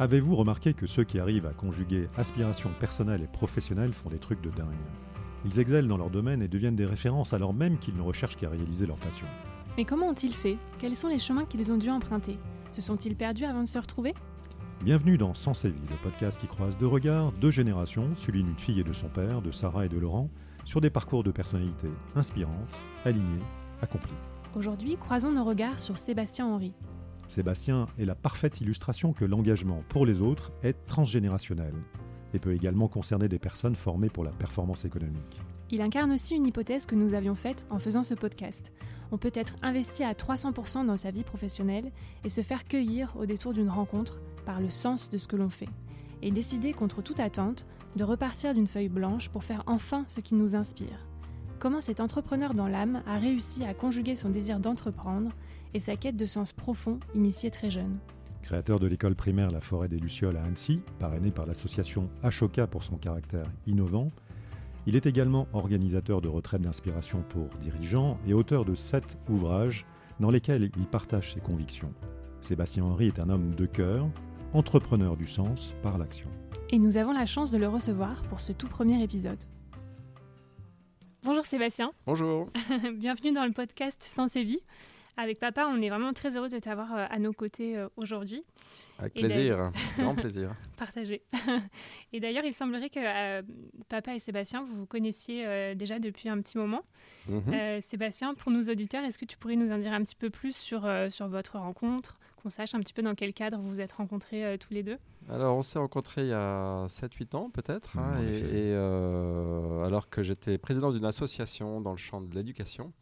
Avez-vous remarqué que ceux qui arrivent à conjuguer aspiration personnelle et professionnelle font des trucs de dingue? Ils excellent dans leur domaine et deviennent des références alors même qu'ils ne recherchent qu'à réaliser leur passion. Mais comment ont-ils fait? Quels sont les chemins qu'ils ont dû emprunter? Se sont-ils perdus avant de se retrouver? Bienvenue dans Sens et Vie, le podcast qui croise deux regards, deux générations, celui d'une fille et de son père, de Sarah et de Laurent, sur des parcours de personnalités inspirantes, alignées, accomplies. Aujourd'hui, croisons nos regards sur Sébastien Henry. Sébastien est la parfaite illustration que l'engagement pour les autres est transgénérationnel et peut également concerner des personnes formées pour la performance économique. Il incarne aussi une hypothèse que nous avions faite en faisant ce podcast. On peut être investi à 300% dans sa vie professionnelle et se faire cueillir au détour d'une rencontre par le sens de ce que l'on fait, et décider contre toute attente de repartir d'une feuille blanche pour faire enfin ce qui nous inspire. Comment cet entrepreneur dans l'âme a réussi à conjuguer son désir d'entreprendre et sa quête de sens profond initiée très jeune. Créateur de l'école primaire La Forêt des Lucioles à Annecy, parrainé par l'association Ashoka pour son caractère innovant, il est également organisateur de retraites d'inspiration pour dirigeants et auteur de sept ouvrages dans lesquels il partage ses convictions. Sébastien Henry est un homme de cœur, entrepreneur du sens par l'action. Et nous avons la chance de le recevoir pour ce tout premier épisode. Bonjour Sébastien. Bonjour. Bienvenue dans le podcast Sens et Vie. Avec papa, on est vraiment très heureux de t'avoir euh, à nos côtés euh, aujourd'hui. Avec plaisir, grand plaisir. Partagé. et d'ailleurs, il semblerait que euh, papa et Sébastien, vous vous connaissiez déjà depuis un petit moment. Mhm. Sébastien, pour nos auditeurs, est-ce que tu pourrais nous en dire un petit peu plus sur, sur votre rencontre, qu'on sache un petit peu dans quel cadre vous vous êtes rencontrés tous les deux? Alors, on s'est rencontrés il y a 7-8 ans peut-être, hein, et, alors que j'étais président d'une association dans le champ de l'éducation.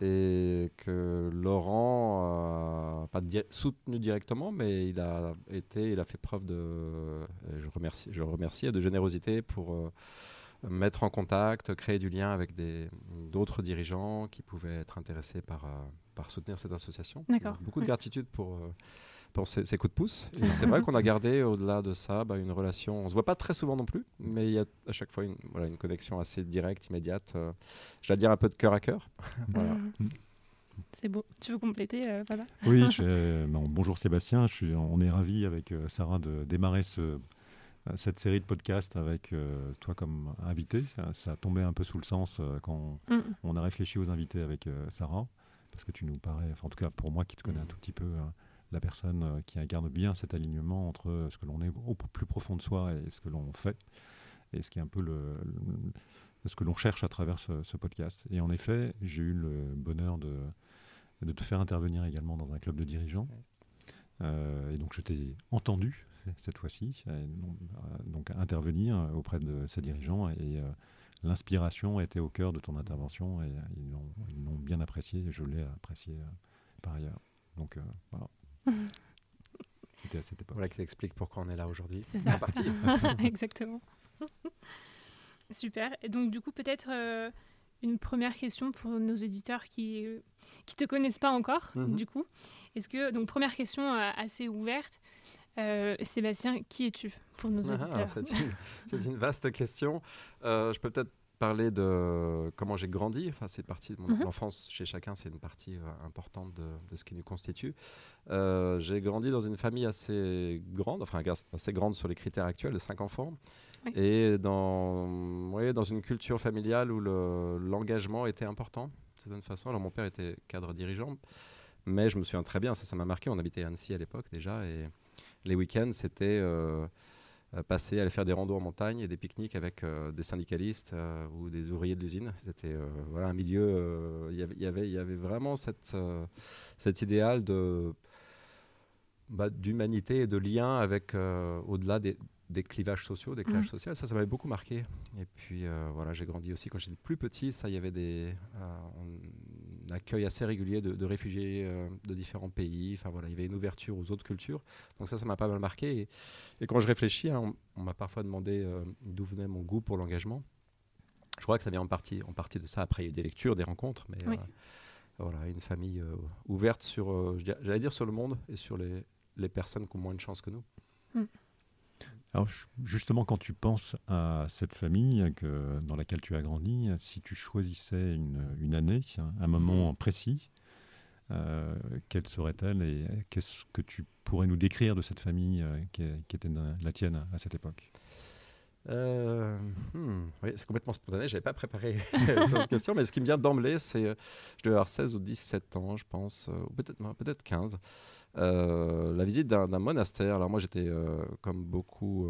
Et que Laurent, pas soutenu directement, mais il a été, il a fait preuve de, je remercie, je remercie de générosité pour euh, mettre en contact, créer du lien avec d'autres dirigeants qui pouvaient être intéressés par, euh, par soutenir cette association. Beaucoup de gratitude pour euh, pour ces, coups de pouce. c'est vrai qu'on a gardé au-delà de ça bah, une relation. On se voit pas très souvent non plus, mais il y a à chaque fois une, voilà, une connexion assez directe, immédiate. Euh, J'allais dire un peu de cœur à cœur. Mm. C'est beau. Tu veux compléter, euh, Oui. bonjour Sébastien. Je suis, on est ravis avec euh, Sarah de démarrer ce, cette série de podcasts avec toi comme invité. Ça, a tombé un peu sous le sens quand mm. on a réfléchi aux invités avec Sarah, parce que tu nous parais, en tout cas pour moi qui te connais un tout petit peu, la personne euh, qui incarne bien cet alignement entre euh, ce que l'on est au plus profond de soi et ce que l'on fait, et ce qui est un peu le, ce que l'on cherche à travers ce, podcast. Et en effet, j'ai eu le bonheur de, de te faire intervenir également dans un club de dirigeants. Euh, et donc je t'ai entendu cette fois-ci, donc intervenir auprès de ces dirigeants et l'inspiration était au cœur de ton intervention et ils l'ont bien apprécié et je l'ai apprécié par ailleurs. Donc voilà. C'était à cette époque. Voilà qui explique pourquoi on est là aujourd'hui. C'est ça. Exactement. Super. Et donc, du coup, peut-être euh, une première question pour nos éditeurs qui ne euh, qui te connaissent pas encore, mhm. du coup. Est-ce que, donc, première question euh, assez ouverte. Sébastien, qui es-tu pour nos ah, auditeurs C'est une, une, vaste question. je peux peut-être parler de comment j'ai grandi. Enfin, c'est partie de mon mhm. enfance chez chacun, c'est une partie euh, importante de, de, ce qui nous constitue. Euh, j'ai grandi dans une famille assez grande, enfin assez grande sur les critères actuels, de cinq enfants, et dans, dans une culture familiale où l'engagement était important, de certaine façon. Alors mon père était cadre dirigeant, mais je me souviens très bien, ça, ça m'a marqué. On habitait à Annecy à l'époque déjà, et les week-ends, c'était euh, euh, passer, aller faire des randos en montagne et des pique-niques avec euh, des syndicalistes euh, ou des ouvriers de l'usine. C'était voilà, un milieu, il y avait, y avait vraiment cette, cet idéal de, bah, d'humanité et de lien avec, au-delà des, des clivages sociaux, des clivages mmh. sociaux. Ça, ça m'avait beaucoup marqué. Et puis, voilà, j'ai grandi aussi quand j'étais plus petit. Ça, il y avait des, accueil assez régulier de, réfugiés euh, de différents pays. Enfin voilà, il y avait une ouverture aux autres cultures. Donc ça, ça m'a pas mal marqué. Et, quand je réfléchis, hein, on, m'a parfois demandé euh, d'où venait mon goût pour l'engagement. Je crois que ça vient en partie, en partie de ça. Après, il y a eu des lectures, des rencontres, mais euh, voilà, une famille ouverte sur, j'allais dire sur le monde et sur les, les, personnes qui ont moins de chance que nous. Mm. Alors justement, quand tu penses à cette famille que, dans laquelle tu as grandi, si tu choisissais une, année, un moment mhm. précis, quelle serait-elle et qu'est-ce que tu pourrais nous décrire de cette famille qui, qui, était la tienne à cette époque? Euh, hmm, oui, c'est complètement spontané, je n'avais pas préparé cette question, mais ce qui me vient d'emblée, c'est, euh, je devais avoir 16 ou 17 ans, je pense, euh, ou peut-être, peut-être 15, la visite d'un, monastère. Alors moi, j'étais, comme beaucoup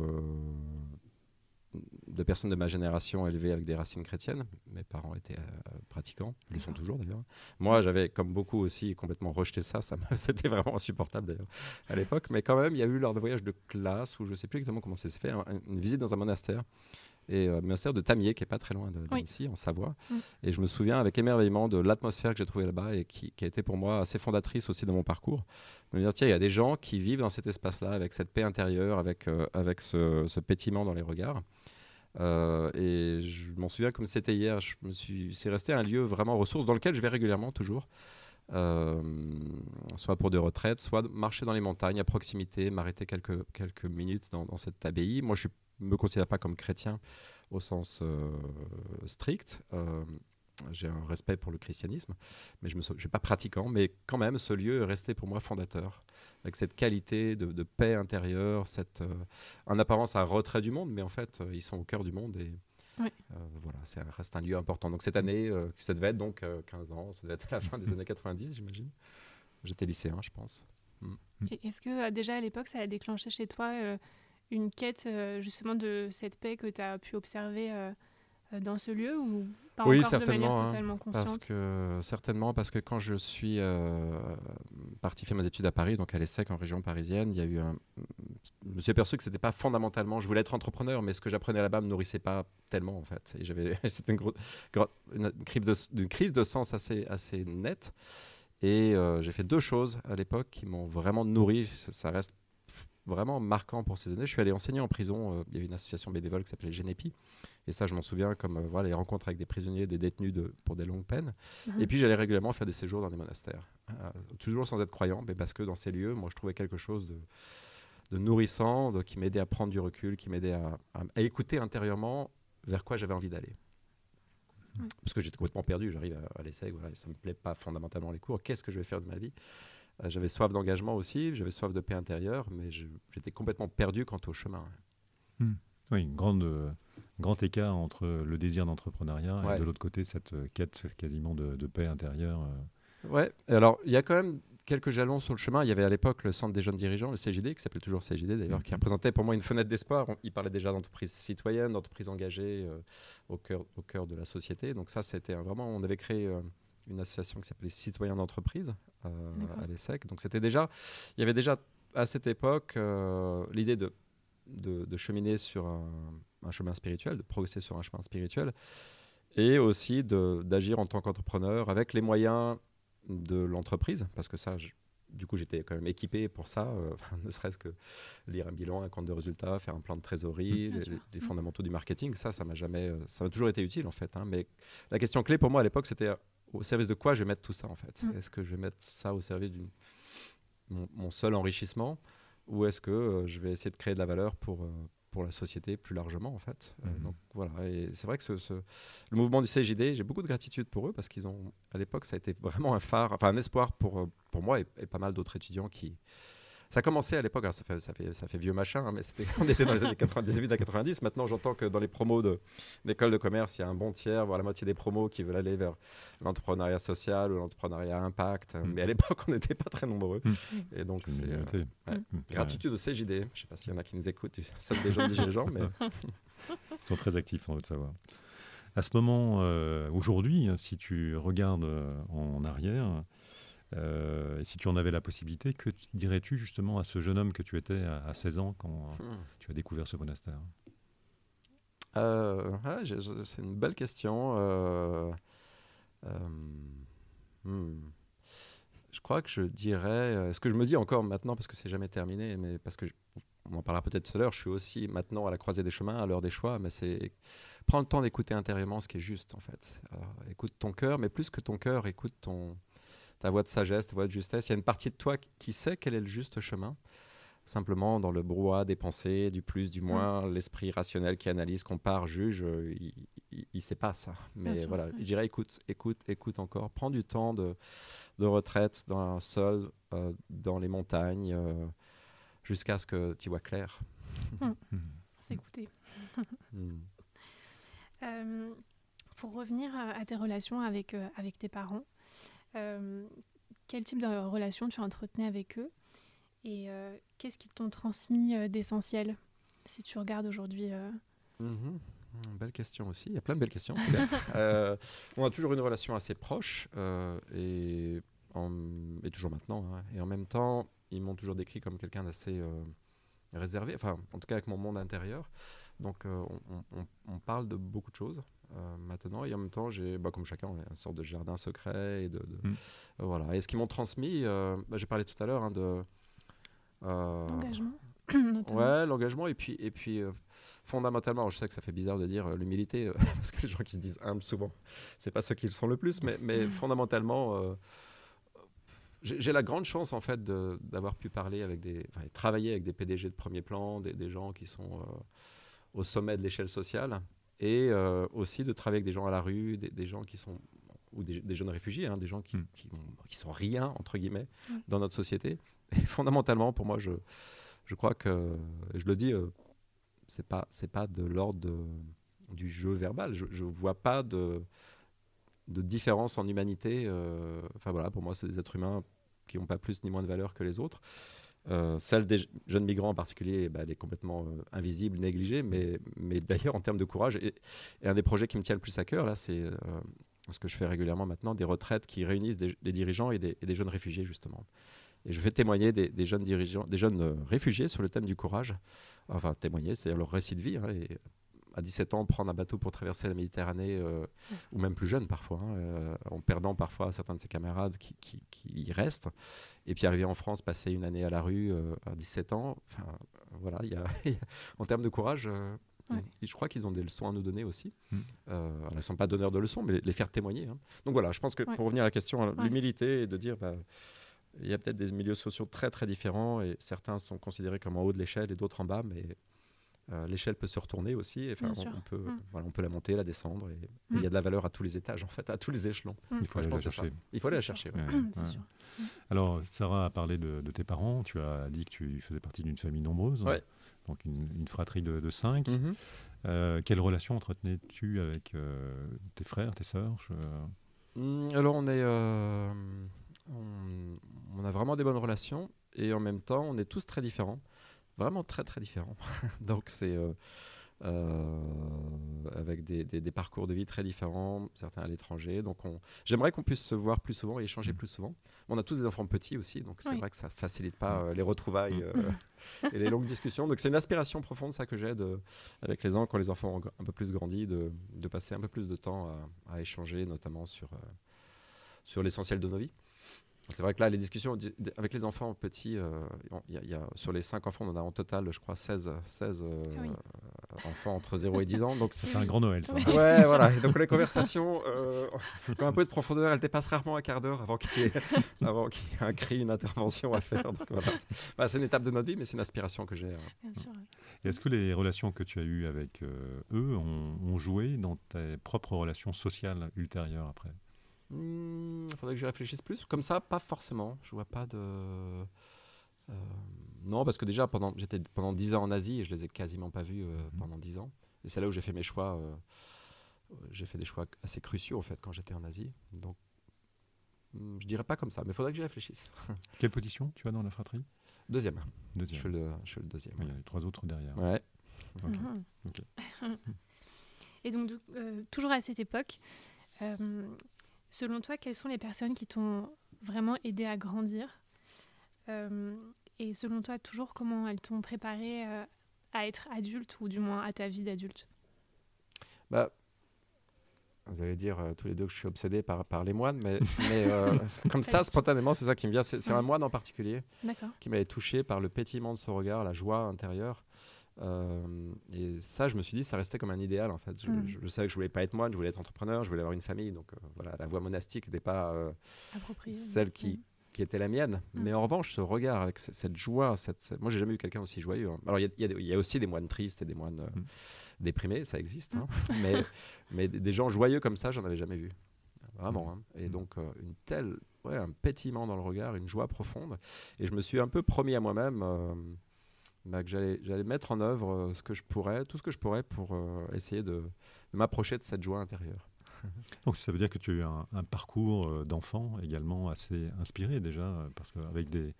de personnes de ma génération élevées avec des racines chrétiennes. Mes parents étaient euh, pratiquants, ils le sont toujours d'ailleurs. Moi, j'avais, comme beaucoup aussi, complètement rejeté ça. ça C'était vraiment insupportable d'ailleurs à l'époque. Mais quand même, il y a eu lors de voyage de classe, où je ne sais plus exactement comment ça s'est fait, une visite dans un monastère. Et euh, monastère de Tamier, qui est pas très loin d'ici, en Savoie. Mm. Et je me souviens avec émerveillement de l'atmosphère que j'ai trouvée là-bas et qui, a été pour moi assez fondatrice aussi dans mon parcours. De me dire, tiens, il y a des gens qui vivent dans cet espace-là, avec cette paix intérieure, avec, euh, avec ce, ce, pétillement dans les regards. Euh, et je m'en souviens comme c'était hier. Je me suis, c'est resté un lieu vraiment ressource dans lequel je vais régulièrement toujours. Euh, soit pour des retraites, soit marcher dans les montagnes à proximité, m'arrêter quelques, quelques minutes dans, cette abbaye. Moi, je ne me considère pas comme chrétien au sens euh, strict. j'ai un respect pour le christianisme, mais je ne suis pas pratiquant. Mais quand même, ce lieu est resté pour moi fondateur avec cette qualité de, paix intérieure, cette, euh, en apparence un retrait du monde, mais en fait, euh, ils sont au cœur du monde et euh, voilà, ça reste un lieu important. Donc cette année, ça devait être donc 15 ans, ça devait être à la fin des années 90, j'imagine. J'étais lycéen, je pense. Mm. Est-ce que déjà à l'époque, ça a déclenché chez toi une quête justement de cette paix que tu as pu observer euh, dans ce lieu ou pas oui, encore certainement, de manière hein, totalement consciente? parce que, Certainement, parce que quand je suis euh, parti faire mes études à Paris, donc à l'ESSEC en région parisienne, il y a eu un... Je me suis aperçu que c'était pas fondamentalement... Je voulais être entrepreneur, mais ce que j'apprenais là-bas me nourrissait pas tellement, en fait. Et j'avais... C'était une, gros... une, crise de... une crise de sens assez, assez nette. Et euh, j'ai fait deux choses à l'époque qui m'ont vraiment nourri. Ça reste vraiment marquant pour ces années. Je suis allé enseigner en prison. Euh, il y avait une association bénévole qui s'appelait Genepi. Et ça, je m'en souviens comme euh, voilà, les rencontres avec des prisonniers, des détenus de, pour des longues peines. Mhm. Et puis, j'allais régulièrement faire des séjours dans des monastères. Euh, toujours sans être croyant, mais parce que dans ces lieux, moi, je trouvais quelque chose de, de nourrissant, de, qui m'aidait à prendre du recul, qui m'aidait à, à, écouter intérieurement vers quoi j'avais envie d'aller. Parce que j'étais complètement perdu. J'arrive à, à l'essai, voilà, ça ne me plaît pas fondamentalement les cours. Qu'est-ce que je vais faire de ma vie? J'avais soif d'engagement aussi, j'avais soif de paix intérieure, mais j'étais complètement perdu quant au chemin. Hmm. Oui, une grande, euh, grand écart entre le désir d'entrepreneuriat et de l'autre côté cette euh, quête quasiment de, paix intérieure. Ouais, alors il y a quand même quelques jalons sur le chemin. Il y avait à l'époque le Centre des jeunes dirigeants, le CJD, qui s'appelait toujours CJD d'ailleurs, qui hmm. représentait pour moi une fenêtre d'espoir. Il parlait déjà d'entreprise citoyenne, d'entreprise engagée au, cœur, au cœur de la société. Donc ça, c'était vraiment, on avait créé une association qui s'appelait Citoyens d'entreprise euh, à l'ESSEC. Donc c'était déjà, il y avait déjà à cette époque euh, l'idée de, de, cheminer sur un, chemin spirituel, de progresser sur un chemin spirituel, et aussi d'agir en tant qu'entrepreneur avec les moyens de l'entreprise, parce que ça, du coup, j'étais quand même équipé pour ça, euh, ne serait-ce que lire un bilan, un compte de résultats, faire un plan de trésorerie, les, fondamentaux du marketing. Ça, ça m'a jamais, ça m'a toujours été utile en fait. Hein. mais la question clé pour moi à l'époque, c'était au service de quoi je vais mettre tout ça en fait? Mm. Est-ce que je vais mettre ça au service de mon, seul enrichissement? Ou est-ce que euh, je vais essayer de créer de la valeur pour, euh, pour la société plus largement en fait? Euh, mm-hmm. Donc voilà, et c'est vrai que ce, le mouvement du CJD, j'ai beaucoup de gratitude pour eux parce qu'ils ont, à l'époque, ça a été vraiment un phare, enfin un espoir pour, pour moi et, et pas mal d'autres étudiants qui, ça a commencé à l'époque, ça fait, ça, fait, ça fait vieux machin, hein, mais on était dans les années 98 à 90. Maintenant, j'entends que dans les promos d'école de, de, commerce, il y a un bon tiers, voire la moitié des promos qui veulent aller vers l'entrepreneuriat social ou l'entrepreneuriat impact. Mm. Mais à l'époque, on n'était pas très nombreux. Mm. Et donc, c'est euh, mm. gratitude au CJD. Je ne sais pas s'il y en a qui nous écoutent, ça des gens dirigeants, mais. Ils sont très actifs, on veut savoir. À ce moment, euh, aujourd'hui, si tu regardes euh, en arrière, euh, et si tu en avais la possibilité, que dirais-tu justement à ce jeune homme que tu étais à, 16 ans quand hmm. tu as découvert ce monastère? Euh, C'est une belle question. Euh, hmm. Je crois que je dirais, ce que je me dis encore maintenant, parce que c'est jamais terminé, mais parce que on en parlera peut-être tout à l'heure, je suis aussi maintenant à la croisée des chemins, à l'heure des choix, mais c'est prendre le temps d'écouter intérieurement ce qui est juste en fait. écoute ton cœur, mais plus que ton cœur, écoute ton, ta voix de sagesse, ta voix de justesse. Il y a une partie de toi qui sait quel est le juste chemin. Simplement, dans le brouhaha des pensées, du plus, du moins, mm. l'esprit rationnel qui analyse, compare, juge, euh, il ne sait pas ça. Mais voilà, je dirais écoute, écoute, écoute encore. Prends du temps de, de retraite dans un sol, euh, dans les montagnes, euh, jusqu'à ce que tu vois clair. C'est écouter. Hum. Euh, pour revenir à tes relations avec, avec tes parents, quel type de relation tu entretenais avec eux et qu'est-ce qu'ils t'ont transmis d'essentiel si tu regardes aujourd'hui mhm. Hmm, belle question aussi. Il y a plein de belles questions. euh, on a toujours une relation assez proche euh, et, et, toujours maintenant. Hein. Et en même temps, ils m'ont toujours décrit comme quelqu'un d'assez euh, réservé, enfin, en tout cas avec mon monde intérieur. Donc, euh, on, parle de beaucoup de choses maintenant. Et en même temps, j'ai, bah, comme chacun, une sorte de jardin secret. Et, de, hmm. voilà. et ce qu'ils m'ont transmis, bah, j'ai parlé tout à l'heure hein, de. L'engagement. ouais, l'engagement. Et puis, et puis fondamentalement, je sais que ça fait bizarre de dire euh, l'humilité, euh, parce que les gens qui se disent humbles, souvent, c'est pas ceux qui le sont le plus, mais, mais mm. fondamentalement, euh, j'ai la grande chance en fait d'avoir pu parler avec des, travailler avec des PDG de premier plan, des, gens qui sont au sommet de l'échelle sociale, et aussi de travailler avec des gens à la rue, des, gens qui sont ou des, jeunes réfugiés, hein, des gens qui, mm. qui, sont rien entre guillemets mm. dans notre société. Et fondamentalement, pour moi, je, je crois que, je le dis c'est pas c'est pas de l'ordre du jeu verbal. Je, ne vois pas de de différence en humanité. Euh, enfin voilà, pour moi, c'est des êtres humains qui n'ont pas plus ni moins de valeur que les autres. Euh, celle des jeunes migrants en particulier, bah, elle est complètement euh, invisible, négligée, mais, mais d'ailleurs en termes de courage, et, un des projets qui me tient le plus à cœur, là, c'est ce que je fais régulièrement maintenant, des retraites qui réunissent des, dirigeants et des, jeunes réfugiés, justement. Et je vais témoigner des, jeunes dirigeants, des jeunes euh, réfugiés sur le thème du courage. Enfin, témoigner, c'est leur récit de vie. Hein, à 17 ans, prendre un bateau pour traverser la Méditerranée, euh, ou même plus jeune parfois, hein, euh, en perdant parfois certains de ses camarades qui, y restent. Et puis arriver en France, passer une année à la rue à 17 ans. Enfin, voilà, y a, en termes de courage. je crois qu'ils ont des leçons à nous donner aussi. Mmh. ils ne sont pas donneurs de leçons, mais les faire témoigner. Hein. Donc voilà, je pense que pour revenir à la question, l'humilité et de dire, bah, il y a peut-être des milieux sociaux très très différents et certains sont considérés comme en haut de l'échelle et d'autres en bas, mais euh, l'échelle peut se retourner aussi. Enfin, on, peut, mm. voilà, on peut la monter, la descendre. Et il y a mm. de la valeur à tous les étages, en fait, à tous les échelons. Mm. Il faut aller la chercher. Il faut aller la chercher. Alors, Sarah a parlé de, tes parents. Tu as dit que tu faisais partie d'une famille nombreuse. Donc, une, fratrie de, cinq. Mm-hmm. Euh, quelle relation entretenais-tu avec euh, tes frères, tes sœurs Alors, on est on, a vraiment des bonnes relations et en même temps, on est tous très différents, vraiment très très différents. Donc c'est euh, euh, avec des, parcours de vie très différents, certains à l'étranger. Donc j'aimerais qu'on puisse se voir plus souvent et échanger mm. plus souvent. On a tous des enfants petits aussi, donc c'est vrai que ça facilite pas mm. euh, les retrouvailles mm. et les longues discussions. Donc c'est une aspiration profonde ça que j'ai avec les ans quand les enfants ont un peu plus grandi de, passer un peu plus de temps à, échanger, notamment sur sur l'essentiel de nos vies. C'est vrai que là, les discussions avec les enfants petits, euh, y a, sur les 5 enfants, on a en total, je crois, 16, 16 euh, ah enfants entre 0 et 10 ans. Donc ça fait un grand Noël, ça. Ouais, voilà. Et donc les conversations, euh, quand un peu de profondeur, elles dépassent rarement un quart d'heure avant qu'il y, ait un cri, une intervention à faire. Bah, c'est une étape de notre vie, mais c'est une aspiration que j'ai. Hein. Est-ce que les relations que tu as eues avec euh, eux ont, ont joué dans tes propres relations sociales ultérieures après? Il hmm, faudrait que je réfléchisse plus. Comme ça, pas forcément. Je vois pas de. Euh, non, parce que déjà, pendant, j'étais pendant 10 ans en Asie et je les ai quasiment pas vus euh, mhm. pendant 10 ans. Et c'est là où j'ai fait mes choix. Euh, j'ai fait des choix assez cruciaux, en fait, quand j'étais en Asie. Donc, hmm, je dirais pas comme ça, mais il faudrait que j'y réfléchisse. Quelle position tu as dans la fratrie? Deuxième. deuxième. Je, suis le, je suis le deuxième. Il y a les trois autres derrière. Ouais. Mhm. et donc, toujours à cette époque, Selon toi, quelles sont les personnes qui t'ont vraiment aidé à grandir euh, Et selon toi, toujours, comment elles t'ont préparé euh, à être adulte, ou du moins à ta vie d'adulte? Bah, Vous allez dire euh, tous les deux que je suis obsédé par, par les moines, mais, comme ça, spontanément, c'est ça qui me vient. C'est un moine en particulier qui m'avait touché par le pétillement de son regard, la joie intérieure. Euh, et ça, je me suis dit, ça restait comme un idéal en fait. Je, mm. savais que je voulais pas être moine, je voulais être entrepreneur, je voulais avoir une famille. Donc euh, voilà, la voie monastique n'était pas euh, celle qui, qui était la mienne. Mm. Mais en revanche, ce regard avec cette joie, cette, moi j'ai jamais eu quelqu'un aussi joyeux. Hein. Alors il y, a aussi des moines tristes et des moines déprimés, ça existe. Hein. mais, mais des gens joyeux comme ça, j'en avais jamais vu. Vraiment. Hein. Et donc euh, une telle, ouais, un pétillement dans le regard, une joie profonde. Et je me suis un peu promis à moi-même. Euh, bah, que j'allais mettre en œuvre ce que je pourrais, tout ce que je pourrais pour essayer de m'approcher de cette joie intérieure. Donc ça veut dire que tu as eu un, parcours euh, d'enfant également assez inspiré déjà, parce qu'avec des,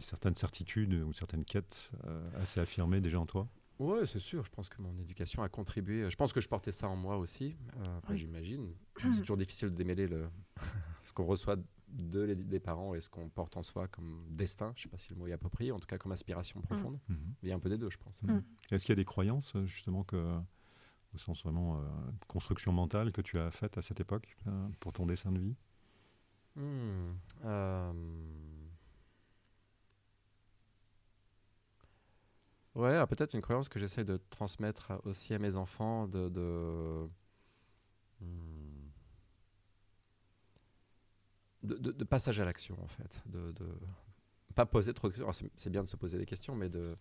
certaines certitudes ou certaines quêtes euh, assez affirmées déjà en toi? Oui, c'est sûr. Je pense que mon éducation a contribué. Je pense que je portais ça en moi aussi. Euh, j'imagine. C'est toujours difficile de démêler le ce qu'on reçoit de les, des parents et ce qu'on porte en soi comme destin. Je ne sais pas si le mot est approprié. En tout cas, comme aspiration profonde. Mmh. Il y a un peu des deux, je pense. Mmh. Est-ce qu'il y a des croyances justement que au sens vraiment euh, construction mentale que tu as faite à cette époque euh, pour ton dessin de vie? Hmm, Ouais, peut-être une croyance que j'essaie de transmettre aussi à mes enfants de, de, hmm, de, passage à l'action en fait, de, de pas poser trop de questions. C'est bien de se poser des questions, mais de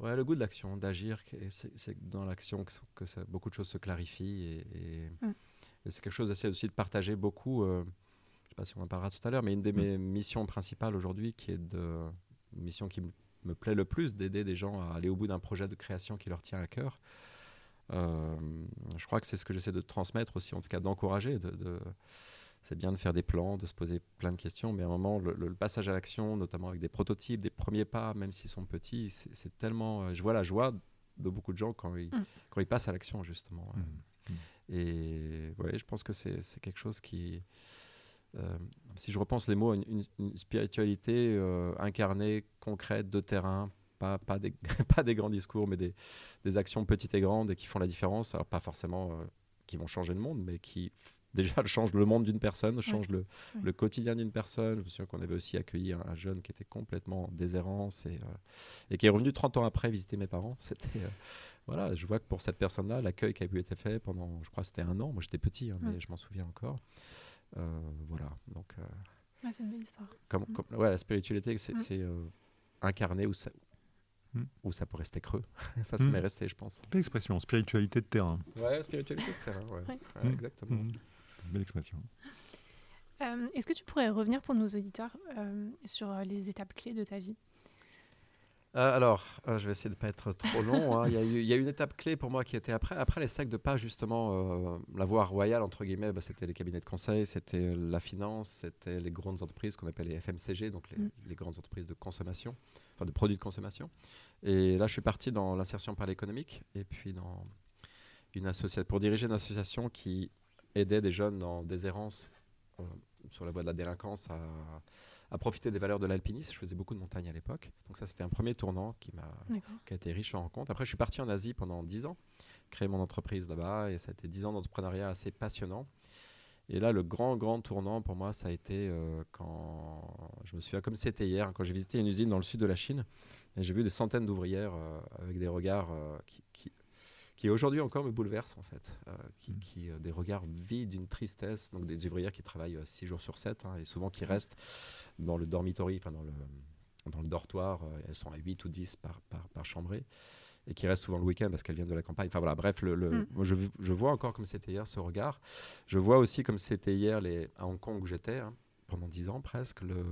Ouais, le goût de l'action, d'agir, c'est dans l'action que, que ça, beaucoup de choses se clarifient et, mm. c'est quelque chose d'essayer aussi de partager beaucoup. Euh, je ne sais pas si on en parlera tout à l'heure, mais une de mm. mes missions principales aujourd'hui, qui est de, une mission qui me plaît le plus, d'aider des gens à aller au bout d'un projet de création qui leur tient à cœur. Euh, je crois que c'est ce que j'essaie de transmettre aussi, en tout cas d'encourager, de, de c'est bien de faire des plans, de se poser plein de questions, mais à un moment, le, passage à l'action, notamment avec des prototypes, des premiers pas, même s'ils sont petits, c'est tellement. Euh, je vois la joie de beaucoup de gens quand ils, mm. quand ils passent à l'action, justement. Mm. Mm. Et ouais, je pense que c'est quelque chose qui. Euh, si je repense les mots, une, spiritualité euh, incarnée, concrète, de terrain, pas, pas, des, pas des grands discours, mais des, des, actions petites et grandes et qui font la différence. Alors, pas forcément qui vont changer le monde, mais qui déjà elle change le monde d'une personne, change le, le, quotidien d'une personne. Je me souviens qu'on avait aussi accueilli un, jeune qui était complètement en déshérence et, euh, et, qui est revenu 30 ans après visiter mes parents. C'était euh, voilà, je vois que pour cette personne-là, l'accueil qui a pu être fait pendant, je crois, c'était un an. Moi, j'étais petit, hein, mais je m'en souviens encore. Euh, voilà, donc. c'est une belle histoire. Comme, mm. ouais, la spiritualité, c'est mm. incarner ou ça, Hmm. Ou ça peut rester creux. ça, ça hmm. m'est resté, je pense. Belle expression, spiritualité de terrain. Ouais, spiritualité de terrain, ouais. Exactement. Belle expression. Euh, est-ce que tu pourrais revenir pour nos auditeurs euh, sur les étapes clés de ta vie? Euh, alors, je vais essayer de ne pas être trop long. Hein. Il, y a eu, il, y a une étape clé pour moi qui était après, après les sacs de pas, justement, la voie royale, entre guillemets, bah, c'était les cabinets de conseil, c'était la finance, c'était les grandes entreprises qu'on appelle les FMCG, donc les, les, grandes entreprises de consommation de produits de consommation. Et là, je suis parti dans l'insertion par l'économique et puis dans une association pour diriger une association qui aidait des jeunes en déshérence euh, sur la voie de la délinquance à, à profiter des valeurs de l'alpinisme. Je faisais beaucoup de montagnes à l'époque. Donc ça, c'était un premier tournant qui, m'a, qui a été riche en rencontres. Après, je suis parti en Asie pendant 10 ans, créer mon entreprise là-bas. Et ça a été 10 ans d'entrepreneuriat assez passionnant. Et là, le grand, grand tournant pour moi, ça a été euh, quand je me souviens, comme c'était hier, hein, quand j'ai visité une usine dans le sud de la Chine, et j'ai vu des centaines d'ouvrières euh, avec des regards euh, qui, qui, aujourd'hui encore me bouleversent en fait, qui, mmh. qui des regards vides, d'une tristesse, donc des ouvrières qui travaillent 6 jours sur 7 hein, et souvent qui restent dans le dormitory, enfin dans le, dans le dortoir, elles sont à 8 ou 10 par, par, par chambrée et qui reste souvent le week-end parce qu'elle vient de la campagne. Enfin voilà, bref, le, mm. je, je, vois encore comme c'était hier ce regard. Je vois aussi comme c'était hier les, à Hong Kong où j'étais, hein, pendant dix ans presque, le,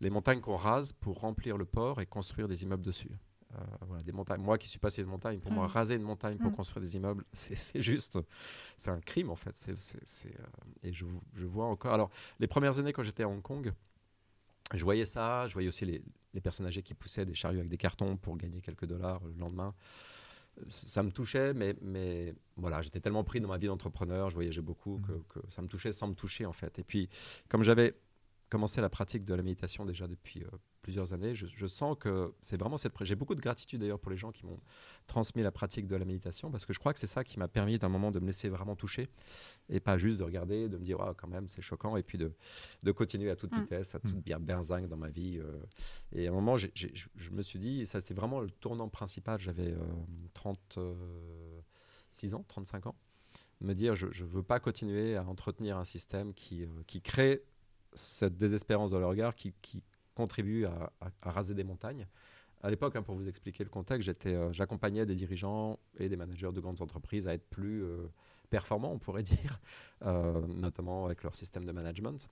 les montagnes qu'on rase pour remplir le port et construire des immeubles dessus. Euh, voilà, des montagnes. Moi qui suis passé de montagne, pour moi, mm. raser une montagne pour mm. construire des immeubles, c'est juste, c'est un crime en fait. c'est euh, et je, je, vois encore. Alors, les premières années quand j'étais à Hong Kong, je voyais ça, je voyais aussi les, les personnes âgées qui poussaient des chariots avec des cartons pour gagner quelques dollars le lendemain. Ça me touchait, mais, mais voilà, j'étais tellement pris dans ma vie d'entrepreneur, je voyageais beaucoup, que, que, ça me touchait sans me toucher en fait. Et puis, comme j'avais commencé la pratique de la méditation déjà depuis euh, plusieurs années. Je, sens que c'est vraiment cette. J'ai beaucoup de gratitude d'ailleurs pour les gens qui m'ont transmis la pratique de la méditation parce que je crois que c'est ça qui m'a permis d'un moment de me laisser vraiment toucher et pas juste de regarder, de me dire ah, quand même c'est choquant et puis de, de continuer à toute mm. vitesse, à toute mm. bien benzingue dans ma vie. Euh. Et à un moment, je me suis dit, ça c'était vraiment le tournant principal. J'avais 36 euh, ans, 35 ans me dire je ne veux pas continuer à entretenir un système qui, euh, qui crée cette désespérance dans le regard qui, contribue à, raser des montagnes. À l'époque, hein, pour vous expliquer le contexte, euh, j'accompagnais des dirigeants et des managers de grandes entreprises à être plus euh, performants, on pourrait dire, euh, notamment avec leur système de management.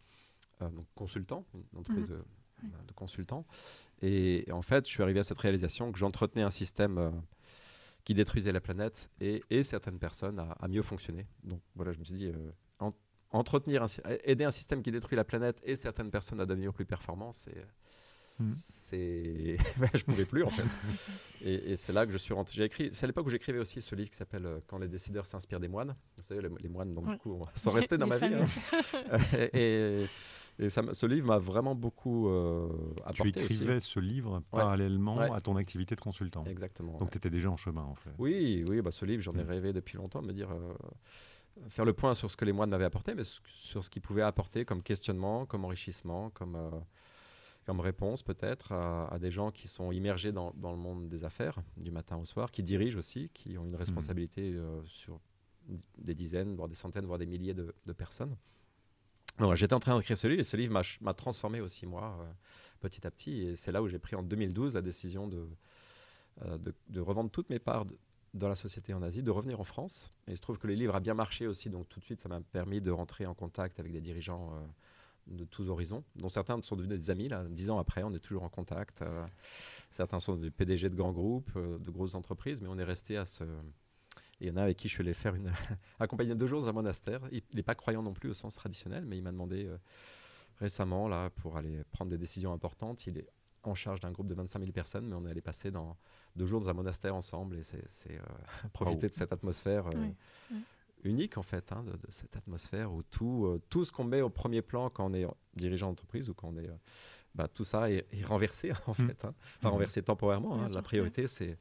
donc consultant, une entreprise mmh. de, consultants. Et, en fait, je suis arrivé à cette réalisation que j'entretenais un système qui détruisait la planète et, certaines personnes à, mieux fonctionner. Donc voilà, je me suis dit, entretenir, aider un système qui détruit la planète et certaines personnes à devenir plus performants, c'est c'est je pouvais plus en fait et, c'est là que je suis rentré j'ai écrit c'est à l'époque où j'écrivais aussi ce livre qui s'appelle euh, quand les décideurs s'inspirent des moines vous savez les, moines donc du coup sont restés dans ma vie hein. et, et ça, ce livre m'a vraiment beaucoup euh, apporté. Tu écrivais ce livre parallèlement à ton activité de consultant. Exactement. Donc tu étais déjà en chemin en fait. Oui, oui bah, ce livre, j'en ai hmm. rêvé depuis longtemps, me dire, euh, faire le point sur ce que les moines m'avaient apporté, mais sur ce qu'ils pouvaient apporter comme questionnement, comme enrichissement, comme, comme réponse peut-être à, des gens qui sont immergés dans, le monde des affaires du matin au soir, qui dirigent aussi, qui ont une responsabilité euh, sur des dizaines, voire des centaines, voire des milliers de, personnes. J'étais en train d'écrire ce livre et ce livre m'a transformé aussi, moi, euh, petit à petit. Et c'est là où j'ai pris en 2012 la décision euh, de, de, revendre toutes mes parts dans la société en Asie, de revenir en France. Et je trouve que le livre a bien marché aussi, donc tout de suite, ça m'a permis de rentrer en contact avec des dirigeants de tous horizons, dont certains sont devenus des amis. Là, dix ans après, on est toujours en contact. Euh, certains sont des PDG de grands groupes, euh, de grosses entreprises, mais on est resté à ce. il y en a avec qui je suis allé faire une. accompagner deux jours dans un monastère. Il n'est pas croyant non plus au sens traditionnel, mais il m'a demandé euh, récemment, là, pour aller prendre des décisions importantes, il est en charge d'un groupe de 25 000 personnes, mais on est allé passer dans deux jours dans un monastère ensemble et c'est profiter de cette atmosphère unique en fait, hein, de, cette atmosphère où tout, euh, tout ce qu'on met au premier plan quand on est dirigeant d'entreprise ou quand on est... Euh, bah, tout ça est, renversé en mmh. fait, hein. enfin mmh. renversé temporairement. Hein. La priorité, c'est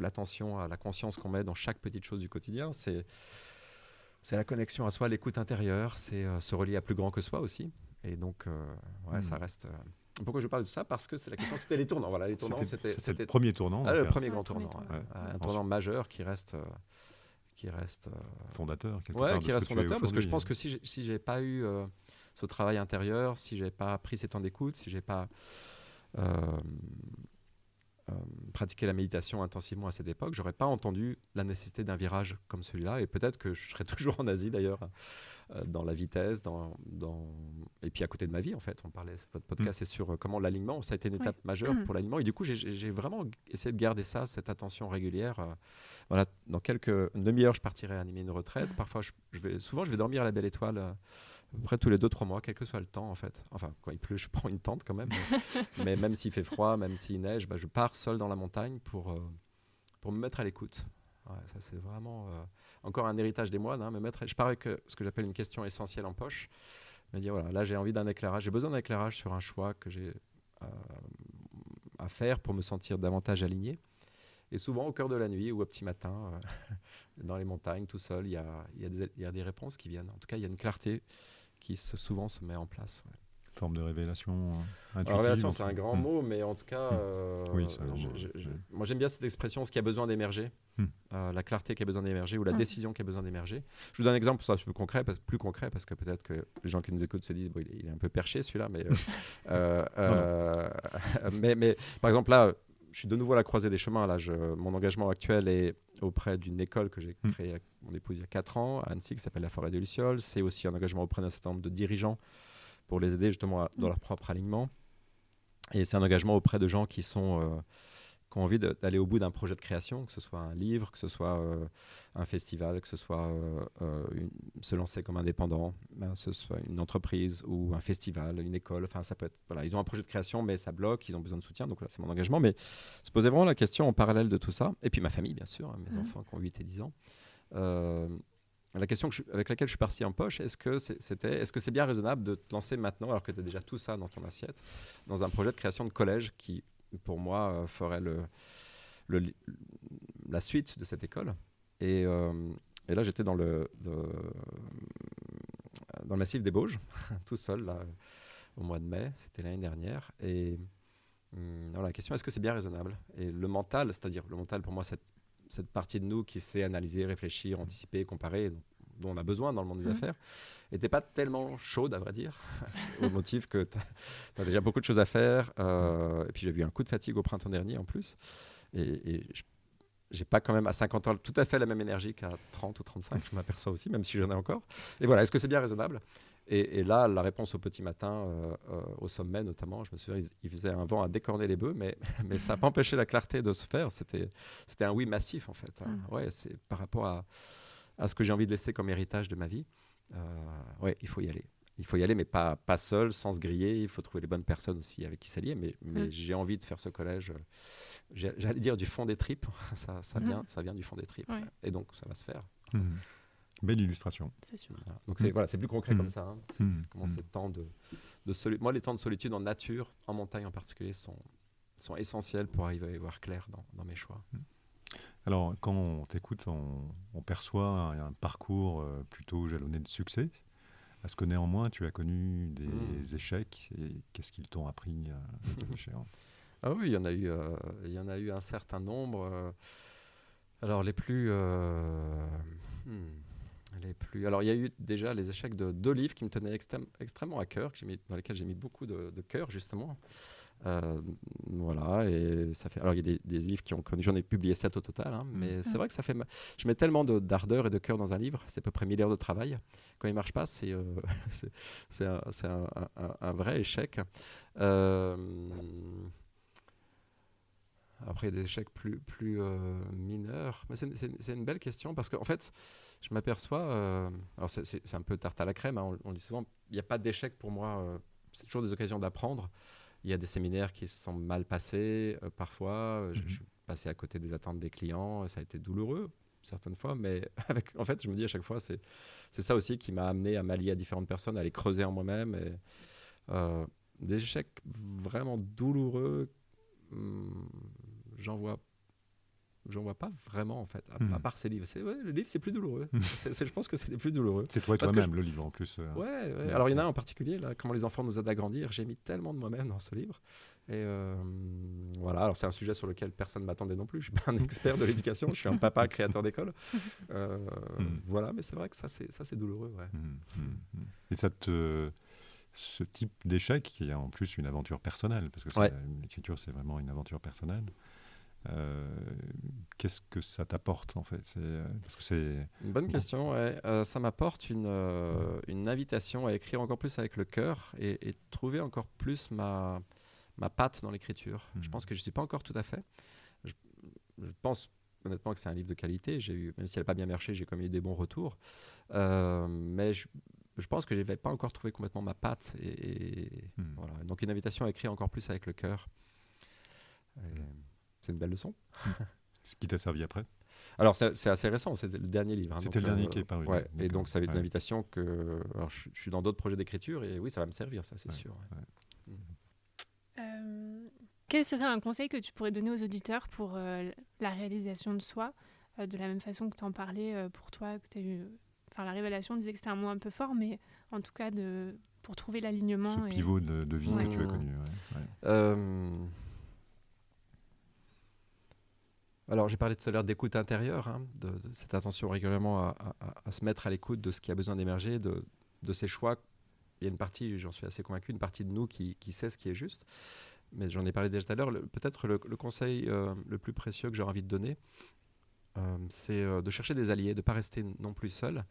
l'attention à la conscience qu'on met dans chaque petite chose du quotidien. C'est c'est la connexion à soi, l'écoute intérieure, c'est euh, se relier à plus grand que soi aussi. Et donc, ouais, ça mmh. reste. Pourquoi je parle de ça? Parce que c'est la question, c'était les tournants. Voilà, les tournants, c'était le premier tournant. Ah, le premier grand tournant, un tournant majeur qui reste qui reste euh, fondateur. Ouais, qui reste fondateur parce que je pense que si si j'ai pas eu euh, ce travail intérieur, si j'ai pas pris ces temps d'écoute, si j'ai pas euh, pratiqué la méditation intensivement à cette époque, j'aurais pas entendu la nécessité d'un virage comme celui-là. Et peut-être que je serais toujours en Asie d'ailleurs, dans la vitesse, dans, dans, et puis à côté de ma vie en fait. On parlait, votre podcast mm. est sur comment l'alignement, ça a été une étape majeure mm. pour l'alignement. Et du coup, j'ai vraiment essayé de garder ça, cette attention régulière voilà, dans quelques demi-heures, je partirai animer une retraite. Parfois, je, vais, souvent, je vais dormir à la Belle Étoile euh, peu près tous les 2-3 mois, quel que soit le temps en fait. Enfin, quand il pleut, je prends une tente quand même. Mais, même s'il fait froid, même s'il neige, bah, je pars seul dans la montagne pour, euh, pour me mettre à l'écoute. ça, c'est vraiment euh, encore un héritage des moines. Hein, me mettre, je pars avec ce que j'appelle une question essentielle en poche. Me dire, voilà, là j'ai envie d'un éclairage, j'ai besoin d'un éclairage sur un choix que j'ai à faire pour me sentir davantage aligné. Et souvent, au cœur de la nuit ou au petit matin, euh, dans les montagnes, tout seul, il y a, y a, des réponses qui viennent. En tout cas, il y a une clarté qui se, souvent se met en place. Forme de révélation. Euh, révélation, c'est un grand hmm. mot, mais en tout cas, hmm. euh, oui, moi j'aime bien cette expression, ce qui a besoin d'émerger, hmm. la clarté qui a besoin d'émerger ou la décision qui a besoin d'émerger. Je vous donne un exemple pour ça plus concret, parce, plus concret, parce que peut-être que les gens qui nous écoutent se disent, bon, il, est, un peu perché celui-là, mais, mais, mais par exemple là, je suis de nouveau à la croisée des chemins. Là, mon engagement actuel est auprès d'une école que j'ai hmm. créée avec mon épouse il y a 4 ans, à Annecy, qui s'appelle la Forêt de Luciole. C'est aussi un engagement auprès d'un certain nombre de dirigeants pour les aider justement dans leur propre alignement. Et c'est un engagement auprès de gens qui sont euh, envie d'aller au bout d'un projet de création, que ce soit un livre, que ce soit euh, un festival, que ce soit euh, euh, se lancer comme indépendant, ben, ce soit une entreprise ou un festival, une école. Enfin, ça peut être. Voilà, ils ont un projet de création, mais ça bloque, ils ont besoin de soutien. Donc là, c'est mon engagement. Mais se poser vraiment la question en parallèle de tout ça. Et puis ma famille, bien sûr, hein, mes mmh. enfants qui ont 8 et 10 ans. la question avec laquelle je suis parti en poche, est-ce que c'était, est-ce que c'est bien raisonnable de te lancer maintenant, alors que tu as déjà tout ça dans ton assiette, dans un projet de création de collège qui pour moi, euh, ferait le, la suite de cette école. Et, euh, et là, j'étais dans le, dans le massif des Bauges, tout seul, là, au mois de mai, c'était l'année dernière. Et hum, la question, est-ce que c'est bien raisonnable? Et le mental, c'est-à-dire le mental, pour moi, cette, cette partie de nous qui sait analyser, réfléchir, anticiper, comparer, dont on a besoin dans le monde des mmh. affaires, n'était pas tellement chaude, à vrai dire, au motif que tu as, déjà beaucoup de choses à faire. et puis j'ai eu un coup de fatigue au printemps dernier en plus. Et, et j'ai pas quand même à 50 ans tout à fait la même énergie qu'à 30 ou 35, je m'aperçois aussi, même si j'en ai encore. Et voilà, est-ce que c'est bien raisonnable? Et, là, la réponse au petit matin, euh, euh, au sommet notamment, je me souviens, il, faisait un vent à décorner les bœufs, mais, mais ça n'a pas empêché la clarté de se faire. C'était, un oui massif en fait. Hein. Mm. Ouais, c'est par rapport à, à ce que j'ai envie de laisser comme héritage de ma vie. Euh, ouais, il faut y aller. Il faut y aller, mais pas, pas seul, sans se griller. Il faut trouver les bonnes personnes aussi avec qui s'allier. Mais, mais mm. j'ai envie de faire ce collège j'allais dire du fond des tripes, ça, ça, vient, ça vient du fond des tripes. Et donc, ça va se faire. Mmh. Belle illustration. C'est sûr. Donc, c'est voilà, plus concret comme mmh. ça. Hein. C'est mmh. comment ces temps de, de Moi, les temps de solitude en nature, en montagne en particulier, sont, sont essentiels pour arriver à y voir clair dans, dans mes choix. Alors, quand on t'écoute, on, on, perçoit un, parcours euh, plutôt jalonné de succès. Est-ce que néanmoins, tu as connu des échecs et qu'est-ce qu'ils t'ont appris euh, Ah oui, il y en a eu, euh, il y en a eu un certain nombre. Euh. alors les plus, hmm, les plus. Alors il y a eu déjà les échecs de deux livres qui me tenaient extrêmement à cœur, dans lesquels j'ai mis beaucoup de, cœur justement. Voilà, et ça fait. Alors, il y a des, livres qui ont connu. J'en ai publié sept au total, hein, mais mmh. c'est vrai que ça fait. Je mets tellement d'ardeur et de cœur dans un livre, c'est à peu près 1000 heures de travail. Quand il marche pas, c'est c'est un, un, vrai échec. Après, des échecs plus, plus euh, mineurs. Mais c'est une belle question parce qu'en en fait, je m'aperçois. Euh, alors, c'est un peu tarte à la crème. Hein, on, dit souvent il n'y a pas d'échec pour moi. Euh, c'est toujours des occasions d'apprendre. Il y a des séminaires qui se sont mal passés parfois. Je, suis passé à côté des attentes des clients. Ça a été douloureux certaines fois. Mais avec, en fait, je me dis à chaque fois, c'est ça aussi qui m'a amené à m'allier à différentes personnes, à les creuser en moi-même. Et, des échecs vraiment douloureux. Hmm, j'en vois j'en vois pas vraiment en fait, à, hmm. part ces livres. Ouais, le livre c'est plus douloureux. Hmm. je pense que c'est les plus douloureux. C'est toi toi-même le livre en plus. Euh. ouais, alors il y en a un en particulier là, comment les enfants nous aident à grandir. J'ai mis tellement de moi-même dans ce livre. Et euh, voilà, alors c'est un sujet sur lequel personne ne m'attendait non plus. Je suis pas un expert de l'éducation, je suis un papa créateur d'école. Euh, hmm. Voilà, mais c'est vrai que ça c'est ça c'est douloureux. Ouais. Et ça te ce type d'échec qui est en plus une aventure personnelle, parce que l'écriture c'est vraiment une aventure personnelle. Euh, qu'est-ce que ça t'apporte en fait? Euh, parce que c'est Une bonne question. Euh, ça m'apporte une, une, invitation à écrire encore plus avec le cœur et, trouver encore plus ma, ma patte dans l'écriture. Je hmm. pense que je ne suis pas encore tout à fait. Je, pense honnêtement que c'est un livre de qualité. J'ai eu, même si elle n'a pas bien marché, j'ai quand même eu des bons retours. mais je, je pense que je n'avais pas encore trouvé complètement ma patte. Et, hmm. voilà. Donc une invitation à écrire encore plus avec le cœur. C'est une belle leçon. Ce qui t'a servi après alors, c'est assez récent, c'était le dernier livre. Hein, c'était le dernier euh, qui est paru. Ouais, et donc, ça avait une invitation que. Alors, je, suis dans d'autres projets d'écriture et oui, ça va me servir, ça, c'est sûr. Mm. Euh, quel serait un conseil que tu pourrais donner aux auditeurs pour euh, la réalisation de soi De la même façon que tu en parlais pour toi, que tu as eu. Enfin, la révélation disait que c'était un mot un peu fort, mais en tout cas, de, pour trouver l'alignement. Ce pivot de, vie que tu as connu. Alors, j'ai parlé tout à l'heure d'écoute intérieure, hein, de, cette attention régulièrement à, se mettre à l'écoute de ce qui a besoin d'émerger, de, de, ses choix. Il y a une partie, j'en suis assez convaincu, une partie de nous qui, sait ce qui est juste. Mais j'en ai parlé déjà tout à l'heure. Peut-être le, conseil euh, le plus précieux que j'ai envie de donner, euh, c'est euh, de chercher des alliés, de ne pas rester non plus seul.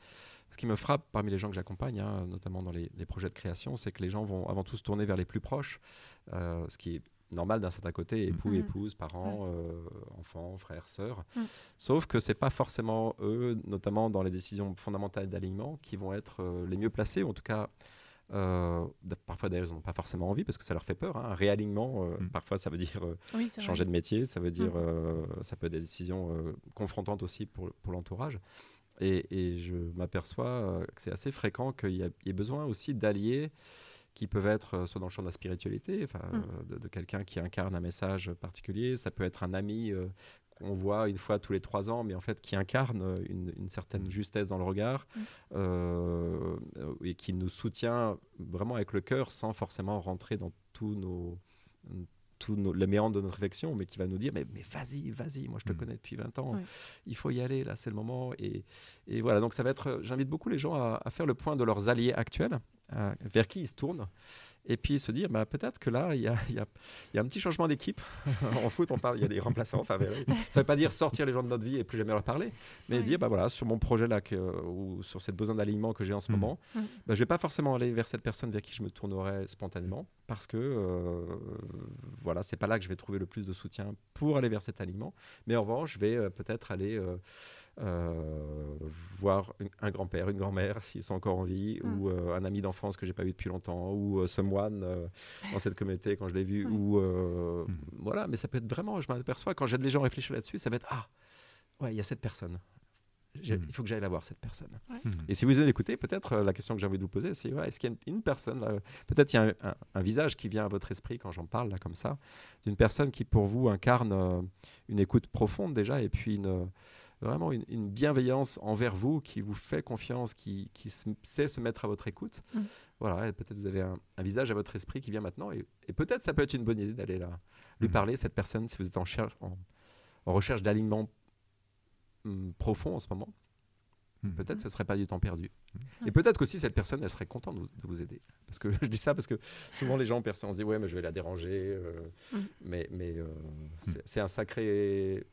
Ce qui me frappe parmi les gens que j'accompagne, hein, notamment dans les, projets de création, c'est que les gens vont avant tout se tourner vers les plus proches, ce qui est normal d'un certain côté, mm. époux, mm. épouse, parents, euh, enfants, frères, sœurs. Mm. Sauf que c'est pas forcément eux, notamment dans les décisions fondamentales d'alignement, qui vont être euh, les mieux placés, ou en tout cas. Euh, parfois d'ailleurs ils n'ont pas forcément envie parce que ça leur fait peur. Hein. Un réalignement, parfois ça veut dire changer de métier, ça veut dire ça peut être des décisions confrontantes aussi pour, pour l'entourage. Et, et, je m'aperçois que c'est assez fréquent qu'il y, ait besoin aussi d'allier qui peuvent être euh, soit dans le champ de la spiritualité, enfin, mm. euh, de, quelqu'un qui incarne un message particulier. Ça peut être un ami euh, qu'on voit une fois tous les trois ans, mais en fait qui incarne une, certaine mm. justesse dans le regard mm. et qui nous soutient vraiment avec le cœur sans forcément rentrer dans tous nos tous les méandres de notre réflexion, mais qui va nous dire mais, mais vas-y, vas-y, moi je te connais depuis 20 ans, il faut y aller, là c'est le moment. Et, et, voilà, donc ça va être, j'invite beaucoup les gens à, faire le point de leurs alliés actuels, vers qui ils se tournent, et puis se dire bah, peut-être que là, il y a, y, a, y a, un petit changement d'équipe. en foot, on parle, il y a des remplaçants. Enfin, ça ne veut pas dire sortir les gens de notre vie et plus jamais leur parler, mais dire bah, voilà, sur mon projet là, que, ou sur cette besoin d'alignement que j'ai en ce mm. moment, mm. Bah, je ne vais pas forcément aller vers cette personne vers qui je me tournerai spontanément parce que euh, voilà, c'est pas là que je vais trouver le plus de soutien pour aller vers cet alignement. Mais en revanche, je vais euh, peut-être aller. Euh, euh, voir un grand-père, une grand-mère s'ils sont encore en vie, mm. ou euh, un ami d'enfance que j'ai pas vu depuis longtemps, ou euh, ce moine dans cette communauté quand je l'ai vu, ou mm. voilà. Mais ça peut être vraiment, je m'aperçois quand j'aide les gens à réfléchir là-dessus, ça va être ah ouais, il y a cette personne. Mm. Il faut que j'aille la voir, cette personne. Et si vous êtes écouté, peut-être la question que j'ai envie de vous poser, c'est est-ce qu'il y a une, personne, peut-être il y a un, un, visage qui vient à votre esprit quand j'en parle, là, comme ça, d'une personne qui pour vous incarne une écoute profonde déjà, et puis une, vraiment une, bienveillance envers vous, qui vous fait confiance, qui, sait se mettre à votre écoute. Mm. Voilà, peut-être vous avez un, visage à votre esprit qui vient maintenant, et, peut-être ça peut être une bonne idée d'aller là, lui mm. parler, cette personne, si vous êtes en, en, recherche d'alignement mm, profond en ce moment. Peut-être que ce ne serait pas du temps perdu. Et peut-être qu'aussi cette personne, elle serait contente de, vous aider. Parce que je dis ça parce que souvent les gens, on se dit ouais, mais je vais la déranger. Euh, mais mais euh, c'est un sacré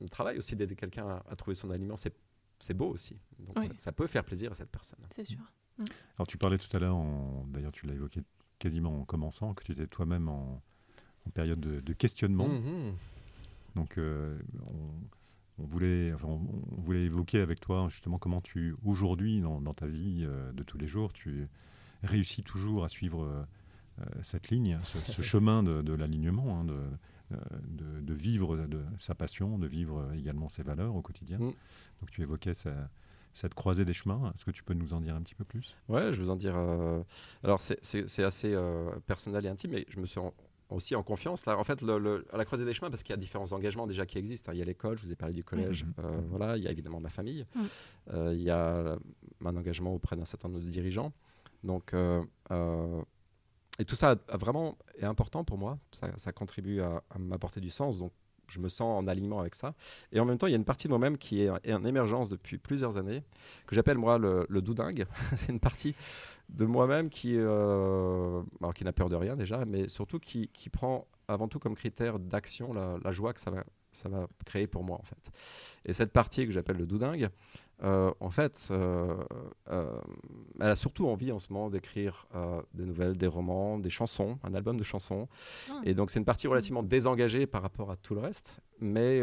le travail aussi d'aider quelqu'un à, trouver son aliment, c'est beau aussi. Donc ça, peut faire plaisir à cette personne. C'est sûr. Mm. Alors tu parlais tout à l'heure, d'ailleurs tu l'as évoqué quasiment en commençant, que tu étais toi-même en, période de, questionnement. Mm-hmm. Donc euh, on, voulait, on, voulait évoquer avec toi justement comment tu, aujourd'hui, dans, ta vie euh, de tous les jours, tu réussis toujours à suivre euh, cette ligne, ce, chemin de, l'alignement, hein, de, euh, de, vivre de sa passion, de vivre également ses valeurs au quotidien. Mm. Donc tu évoquais cette croisée des chemins. Est-ce que tu peux nous en dire un petit peu plus? Ouais, je vais vous en dire. Euh, alors c'est assez euh, personnel et intime, mais je me suis aussi en confiance. Là, en fait, le, à la croisée des chemins, parce qu'il y a différents engagements déjà qui existent. Hein. Il y a l'école, je vous ai parlé du collège. Mm-hmm. voilà, il y a évidemment ma famille. Mm. il y a un engagement auprès d'un certain nombre de dirigeants. Donc et tout ça a, vraiment est important pour moi. Ça, contribue à, m'apporter du sens. Donc, je me sens en alignement avec ça. Et en même temps, il y a une partie de moi-même qui est, en émergence depuis plusieurs années, que j'appelle moi le, doudingue. c'est une partie de moi-même qui, euh, qui n'a peur de rien déjà, mais surtout qui, qui prend avant tout comme critère d'action la, la, joie que ça va, ça va créer pour moi en fait. Et cette partie que j'appelle le doudingue, euh, en fait, euh, euh, elle a surtout envie en ce moment d'écrire des nouvelles, des romans, des chansons, un album de chansons. Ah. Et donc c'est une partie relativement désengagée par rapport à tout le reste, mais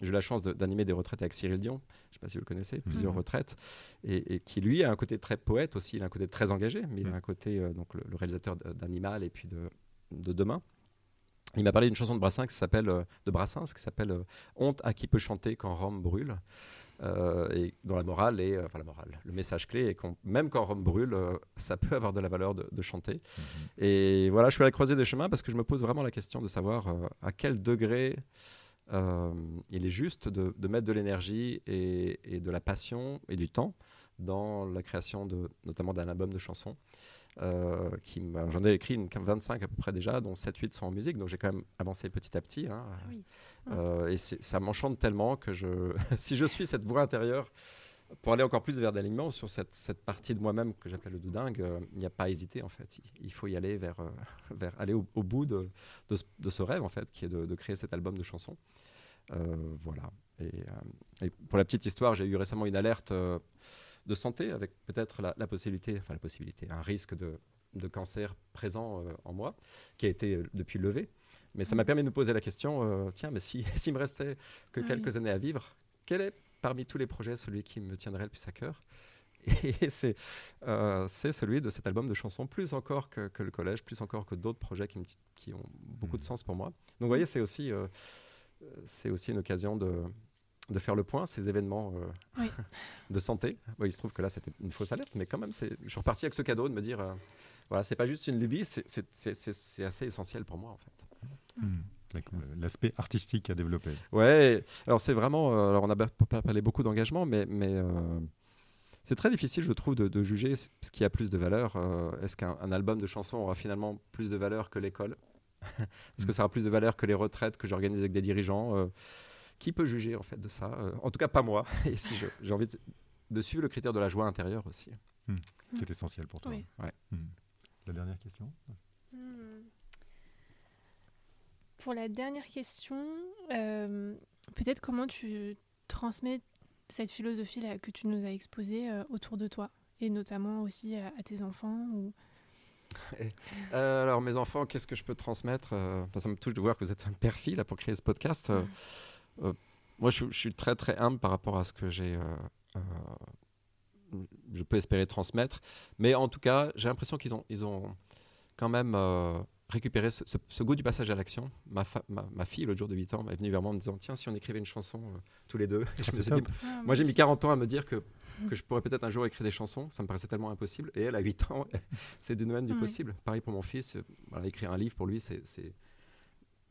j'ai eu la chance d'animer des retraites avec Cyril Dion, je ne sais pas si vous le connaissez, plusieurs retraites, et, qui lui a un côté très poète aussi, il a un côté très engagé, mais il a un côté, donc le, réalisateur d'Animal et puis de, de Demain. Il m'a parlé d'une chanson de Brassens qui s'appelle de Brassens qui s'appelle Honte à qui peut chanter quand Rome brûle. Euh, et dont la morale est, euh, enfin la morale, le message clé est qu'on, même quand Rome brûle, euh, ça peut avoir de la valeur de, chanter. Mhm. Et voilà, je suis à la croisée des chemins parce que je me pose vraiment la question de savoir à quel degré il est juste de, mettre de l'énergie et, et, de la passion et du temps dans la création de, notamment d'un album de chansons. Euh, qui j'en ai écrit une 25 à peu près déjà, dont 7-8 sont en musique, donc j'ai quand même avancé petit à petit. Hein. Ah euh, et ça m'enchante tellement que je, si je suis cette voix intérieure, pour aller encore plus vers l'alignement sur cette, cette, partie de moi-même que j'appelle le doudingue, euh, il n'y a pas à hésiter en fait. Il, faut y aller vers, vers aller au, bout de, de, ce rêve en fait, qui est de, créer cet album de chansons. voilà. Et, et, pour la petite histoire, j'ai eu récemment une alerte de santé, avec peut-être la, possibilité, enfin la possibilité, un risque de, cancer présent euh, en moi, qui a été euh, depuis levé. Mais ça m'a permis de me poser la question, euh, tiens, mais s'il si, me restait que ah quelques années à vivre, quel est parmi tous les projets celui qui me tiendrait le plus à cœur? Et c'est celui de cet album de chansons, plus encore que, le collège, plus encore que d'autres projets qui, qui, ont beaucoup de mmh. sens pour moi. Donc vous voyez, c'est aussi, c'est aussi une occasion de, de faire le point, ces événements euh, de santé. il se trouve que là, c'était une fausse alerte, mais quand même, je suis reparti avec ce cadeau de me dire, euh, voilà, c'est pas juste une lubie, c'est assez essentiel pour moi, en fait. Hmm. L'aspect artistique à développer. Ouais, alors c'est vraiment, euh, alors on a parlé beaucoup d'engagement, mais, mais c'est très difficile, je trouve, de, juger ce qui a plus de valeur. Est-ce qu'un album de chansons aura finalement plus de valeur que l'école? Est-ce que ça aura plus de valeur que les retraites que j'organise avec des dirigeants Qui peut juger en fait de ça En tout cas, pas moi. Et si j'ai envie de, suivre le critère de la joie intérieure aussi. Hmm. C'est essentiel pour toi. Ouais. Hmm. La dernière question? Hmm. Pour la dernière question, euh, peut-être comment tu transmets cette philosophie là que tu nous as exposée euh, autour de toi et notamment aussi à, tes enfants ou... Euh, alors mes enfants, qu'est-ce que je peux transmettre Ça me touche de voir que vous êtes un père là pour créer ce podcast. Moi, je, je, suis très très humble par rapport à ce que j'ai je peux espérer transmettre. Mais en tout cas, j'ai l'impression qu'ils ont, ils ont quand même euh, récupéré ce, goût du passage à l'action. Ma, ma, fille, l'autre jour de 8 ans, est venue vers moi en me disant Tiens, si on écrivait une chanson euh, tous les deux. je me suis dit, ah, moi, j'ai mis 40 ans à me dire que, que je pourrais peut-être un jour écrire des chansons. Ça me paraissait tellement impossible. Et elle, à 8 ans, c'est du domaine du possible. Pareil pour mon fils. Voilà, écrire un livre, pour lui, c'est.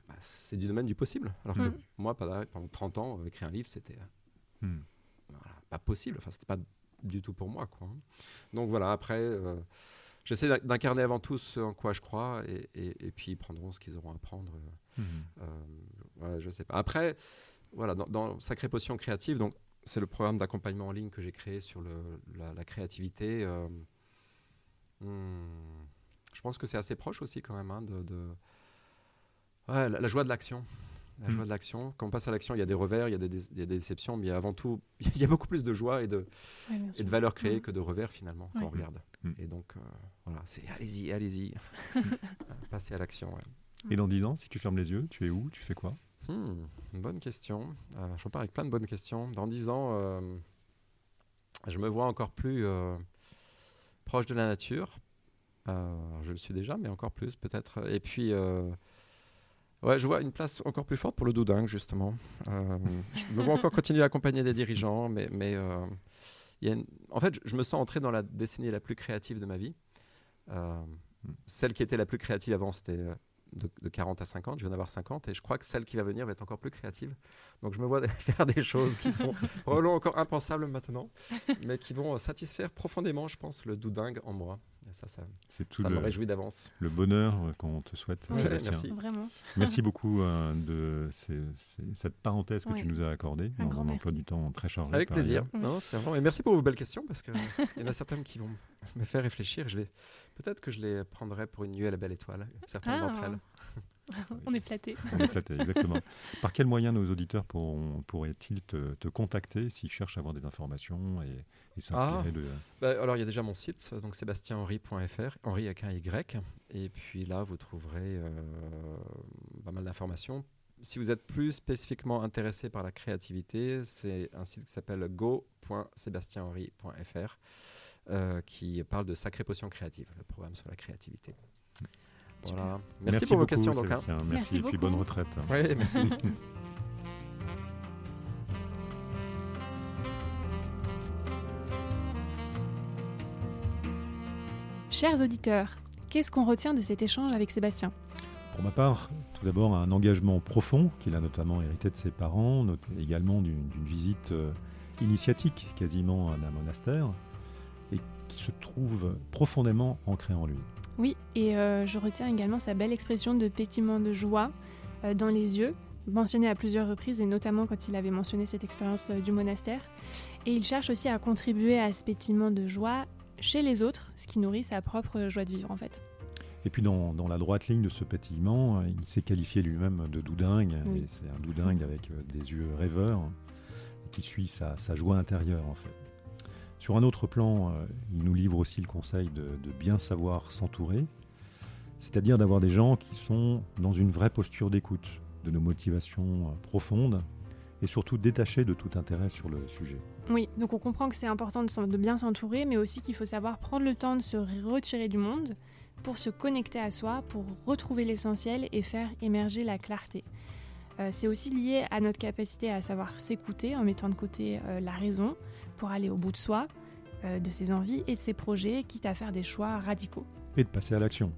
Bah, c'est du domaine du possible. Alors que moi, pendant 30 ans, écrire un livre, c'était hmm. pas possible. Enfin, c'était pas du tout pour moi. Quoi. Donc voilà, après, euh, j'essaie d'incarner avant tout ce en quoi je crois et, et, puis ils prendront ce qu'ils auront à prendre. Euh, mmh. euh, je sais pas. Après, voilà, dans, dans, Sacrée Potion Créative, donc c'est le programme d'accompagnement en ligne que j'ai créé sur le, la, créativité. Hmm, je pense que c'est assez proche aussi quand même hein, de, de... Ouais, la, joie de l'action la joie hmm. de l'action. Quand on passe à l'action, il y a des revers, il y a des, des, déceptions, mais avant tout, il y a beaucoup plus de joie et de, et de valeur créée hmm. que de revers finalement quand on regarde. Hmm. Et donc, euh, voilà, c'est allez-y, allez-y, passer à l'action. Et dans 10 ans, si tu fermes les yeux, tu es où? Tu fais quoi? Une bonne question. Euh, je repars avec plein de bonnes questions. Dans 10 ans, euh, je me vois encore plus proche de la nature. je le suis déjà, mais encore plus peut-être. Et puis Ouais, je vois une place encore plus forte pour le doudingue, justement. Euh, je me vois encore continuer à accompagner des dirigeants, mais, mais euh, y a en fait, je me sens entré dans la décennie la plus créative de ma vie. Euh, celle qui était la plus créative avant, c'était de, de, 40 à 50. Je viens d'avoir 50 et je crois que celle qui va venir va être encore plus créative. Donc je me vois faire des choses qui sont probablement encore impensables maintenant, mais qui vont satisfaire profondément, je pense, le doudingue en moi ça, ça, c'est tout ça me réjouit d'avance. Le bonheur qu'on te souhaite, Merci. Vraiment. Merci beaucoup euh, de cette parenthèse que tu nous as accordée dans un emploi du temps très chargé. Avec plaisir. Non, vraiment... Et merci pour vos belles questions parce qu'il y en a certaines qui vont me faire réfléchir. Je vais... Peut-être que je les prendrai pour une nuit à la belle étoile, certaines ah. d'entre elles. On est flattés. On est flattés, exactement. Par quels moyens nos auditeurs pourraient-ils te, contacter s'ils cherchent à avoir des informations et, s'inspirer ah. de... Bah, alors, il y a déjà mon site, donc sébastienhenri.fr, Henri avec un Y. Et puis là, vous trouverez euh, pas mal d'informations. Si vous êtes plus spécifiquement intéressé par la créativité, c'est un site qui s'appelle go.sébastienhenri.fr euh, qui parle de Sacrée Potion Créative, le programme sur la créativité. Voilà. Merci, pour vos questions, donc. Hein. Merci, et puis bonne retraite. Oui, merci. Chers auditeurs, qu'est-ce qu'on retient de cet échange avec Sébastien? Pour ma part, tout d'abord un engagement profond qu'il a notamment hérité de ses parents, également d'une visite euh, initiatique quasiment d'un monastère, et qui se trouve profondément ancré en lui. Oui, et euh, je retiens également sa belle expression de pétillement de joie euh, dans les yeux, mentionnée à plusieurs reprises, et notamment quand il avait mentionné cette expérience euh, du monastère. Et il cherche aussi à contribuer à ce pétillement de joie chez les autres, ce qui nourrit sa propre joie de vivre en fait. Et puis dans, la droite ligne de ce pétillement, il s'est qualifié lui-même de doudingue, et c'est un doudingue avec des yeux rêveurs, qui suit sa, sa joie intérieure en fait. Sur un autre plan, euh, il nous livre aussi le conseil de, bien savoir s'entourer, c'est-à-dire d'avoir des gens qui sont dans une vraie posture d'écoute de nos motivations euh, profondes et surtout détachés de tout intérêt sur le sujet. Oui, donc on comprend que c'est important de, bien s'entourer, mais aussi qu'il faut savoir prendre le temps de se retirer du monde pour se connecter à soi, pour retrouver l'essentiel et faire émerger la clarté. Euh, c'est aussi lié à notre capacité à savoir s'écouter en mettant de côté la raison, pour aller au bout de soi, euh, de ses envies et de ses projets, quitte à faire des choix radicaux. Et de passer à l'action.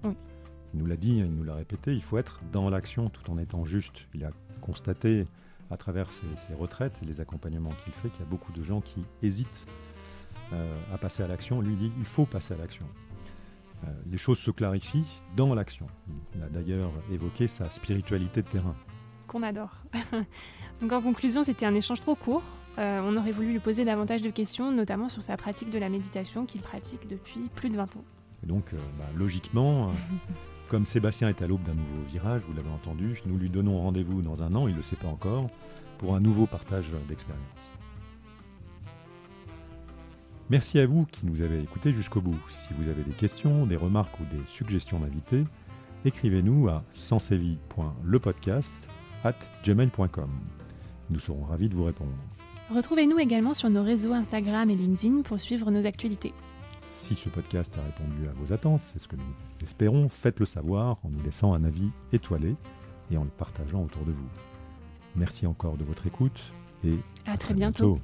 Il nous l'a dit, il nous l'a répété, il faut être dans l'action tout en étant juste. Il a constaté à travers ses, retraites et les accompagnements qu'il fait qu'il y a beaucoup de gens qui hésitent euh, à passer à l'action. Lui dit il faut passer à l'action. les choses se clarifient dans l'action. Il a d'ailleurs évoqué sa spiritualité de terrain. Qu'on adore. Donc en conclusion, c'était un échange trop court. On aurait voulu lui poser davantage de questions, notamment sur sa pratique de la méditation qu'il pratique depuis plus de 20 ans. Et donc, bah, logiquement, Comme Sébastien est à l'aube d'un nouveau virage, vous l'avez entendu, nous lui donnons rendez-vous dans un an, il ne le sait pas encore, pour un nouveau partage d'expérience. Merci à vous qui nous avez écoutés jusqu'au bout. Si vous avez des questions, des remarques ou des suggestions d'invités, écrivez-nous à at gmail.com. Nous serons ravis de vous répondre. Retrouvez-nous également sur nos réseaux Instagram et LinkedIn pour suivre nos actualités. Si ce podcast a répondu à vos attentes, c'est ce que nous espérons, faites-le savoir en nous laissant un avis étoilé et en le partageant autour de vous. Merci encore de votre écoute et à, très, bientôt.